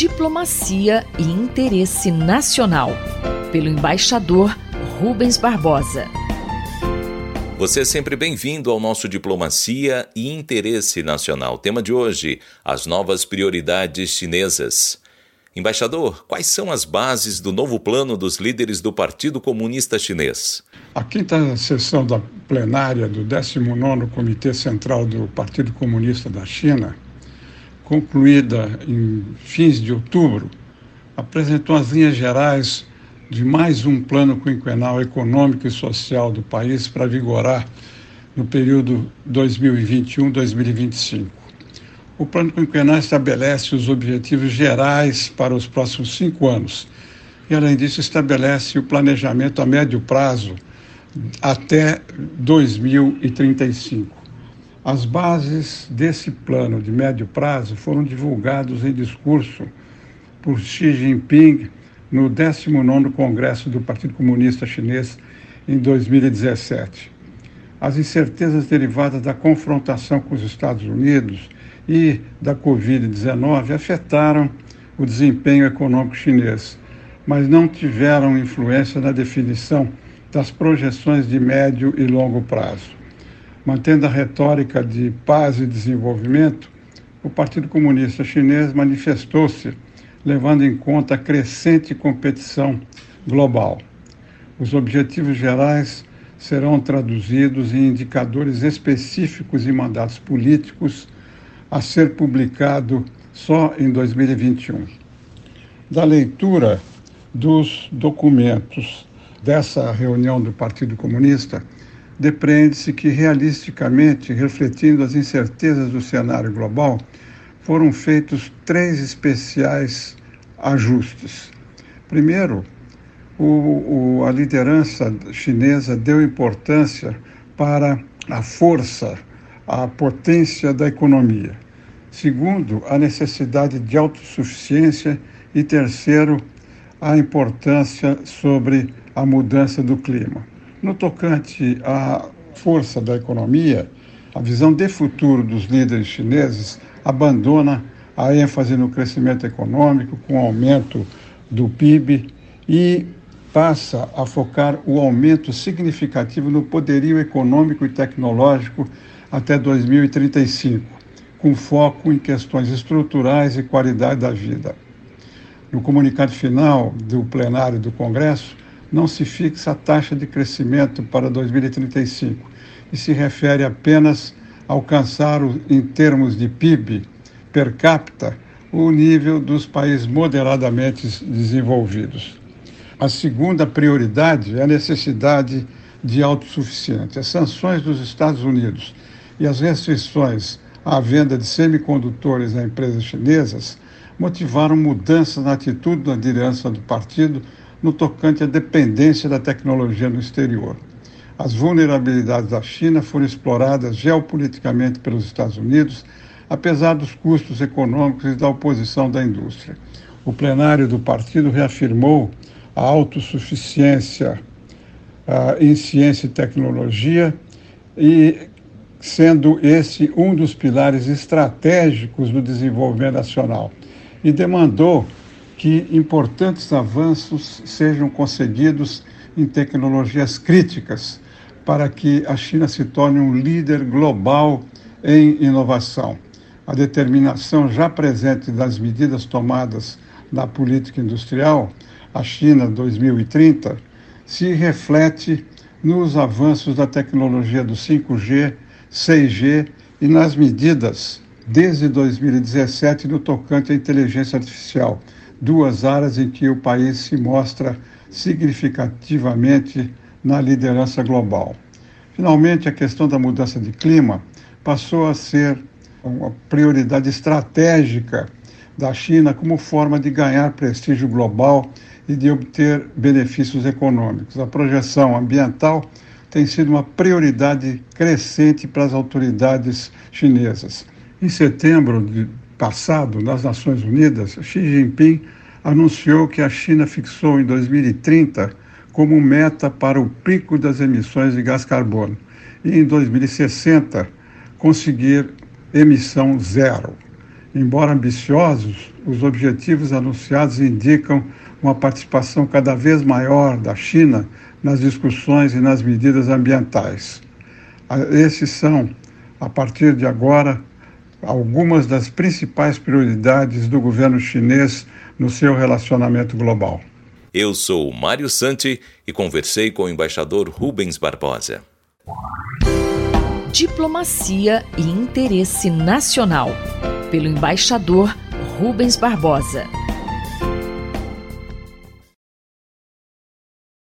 Diplomacia e Interesse Nacional, pelo embaixador Rubens Barbosa. Você é sempre bem-vindo ao nosso Diplomacia e Interesse Nacional. Tema de hoje: as novas prioridades chinesas. Embaixador, quais são as bases do novo plano dos líderes do Partido Comunista Chinês? A quinta sessão da plenária do 19º Comitê Central do Partido Comunista da China, concluída em fins de outubro, apresentou as linhas gerais de mais um plano quinquenal econômico e social do país para vigorar no período 2021-2025. O plano quinquenal estabelece os objetivos gerais para os próximos cinco anos e, além disso, estabelece o planejamento a médio prazo até 2035. As bases desse plano de médio prazo foram divulgados em discurso por Xi Jinping no 19º Congresso do Partido Comunista Chinês em 2017. As incertezas derivadas da confrontação com os Estados Unidos e da Covid-19 afetaram o desempenho econômico chinês, mas não tiveram influência na definição das projeções de médio e longo prazo. Mantendo a retórica de paz e desenvolvimento, o Partido Comunista Chinês manifestou-se levando em conta a crescente competição global. Os objetivos gerais serão traduzidos em indicadores específicos e mandatos políticos a ser publicado só em 2021. Da leitura dos documentos dessa reunião do Partido Comunista, depreende-se que, realisticamente, refletindo as incertezas do cenário global, foram feitos três especiais ajustes. Primeiro, o, o, a liderança chinesa deu importância para a força, a potência da economia. Segundo, a necessidade de autossuficiência. E terceiro, a importância sobre a mudança do clima. No tocante à força da economia, a visão de futuro dos líderes chineses abandona a ênfase no crescimento econômico, com o aumento do PIB e passa a focar o aumento significativo no poderio econômico e tecnológico até 2035, com foco em questões estruturais e qualidade da vida. No comunicado final do plenário do Congresso, não se fixa a taxa de crescimento para 2035 e se refere apenas alcançar, em termos de PIB per capita, o nível dos países moderadamente desenvolvidos. A segunda prioridade é a necessidade de autossuficiência. As sanções dos Estados Unidos e as restrições à venda de semicondutores a empresas chinesas motivaram mudanças na atitude da liderança do partido no tocante à dependência da tecnologia no exterior. As vulnerabilidades da China foram exploradas geopoliticamente pelos Estados Unidos, apesar dos custos econômicos e da oposição da indústria. O plenário do partido reafirmou a autossuficiência uh, em ciência e tecnologia e sendo esse um dos pilares estratégicos do desenvolvimento nacional e demandou que importantes avanços sejam concedidos em tecnologias críticas para que a China se torne um líder global em inovação. A determinação já presente das medidas tomadas na política industrial, a China 2030, se reflete nos avanços da tecnologia do 5G, 6G e nas medidas desde 2017 no tocante à inteligência artificial, duas áreas em que o país se mostra significativamente na liderança global. Finalmente, a questão da mudança de clima passou a ser uma prioridade estratégica da China como forma de ganhar prestígio global e de obter benefícios econômicos. A projeção ambiental tem sido uma prioridade crescente para as autoridades chinesas. Em setembro de passado, nas Nações Unidas, Xi Jinping anunciou que a China fixou em 2030 como meta para o pico das emissões de gás carbono e em 2060 conseguir emissão zero. Embora ambiciosos, os objetivos anunciados indicam uma participação cada vez maior da China nas discussões e nas medidas ambientais. Esses são, a partir de agora, algumas das principais prioridades do governo chinês no seu relacionamento global. Eu sou Mário Santi e conversei com o embaixador Rubens Barbosa. Diplomacia e interesse nacional, pelo embaixador Rubens Barbosa.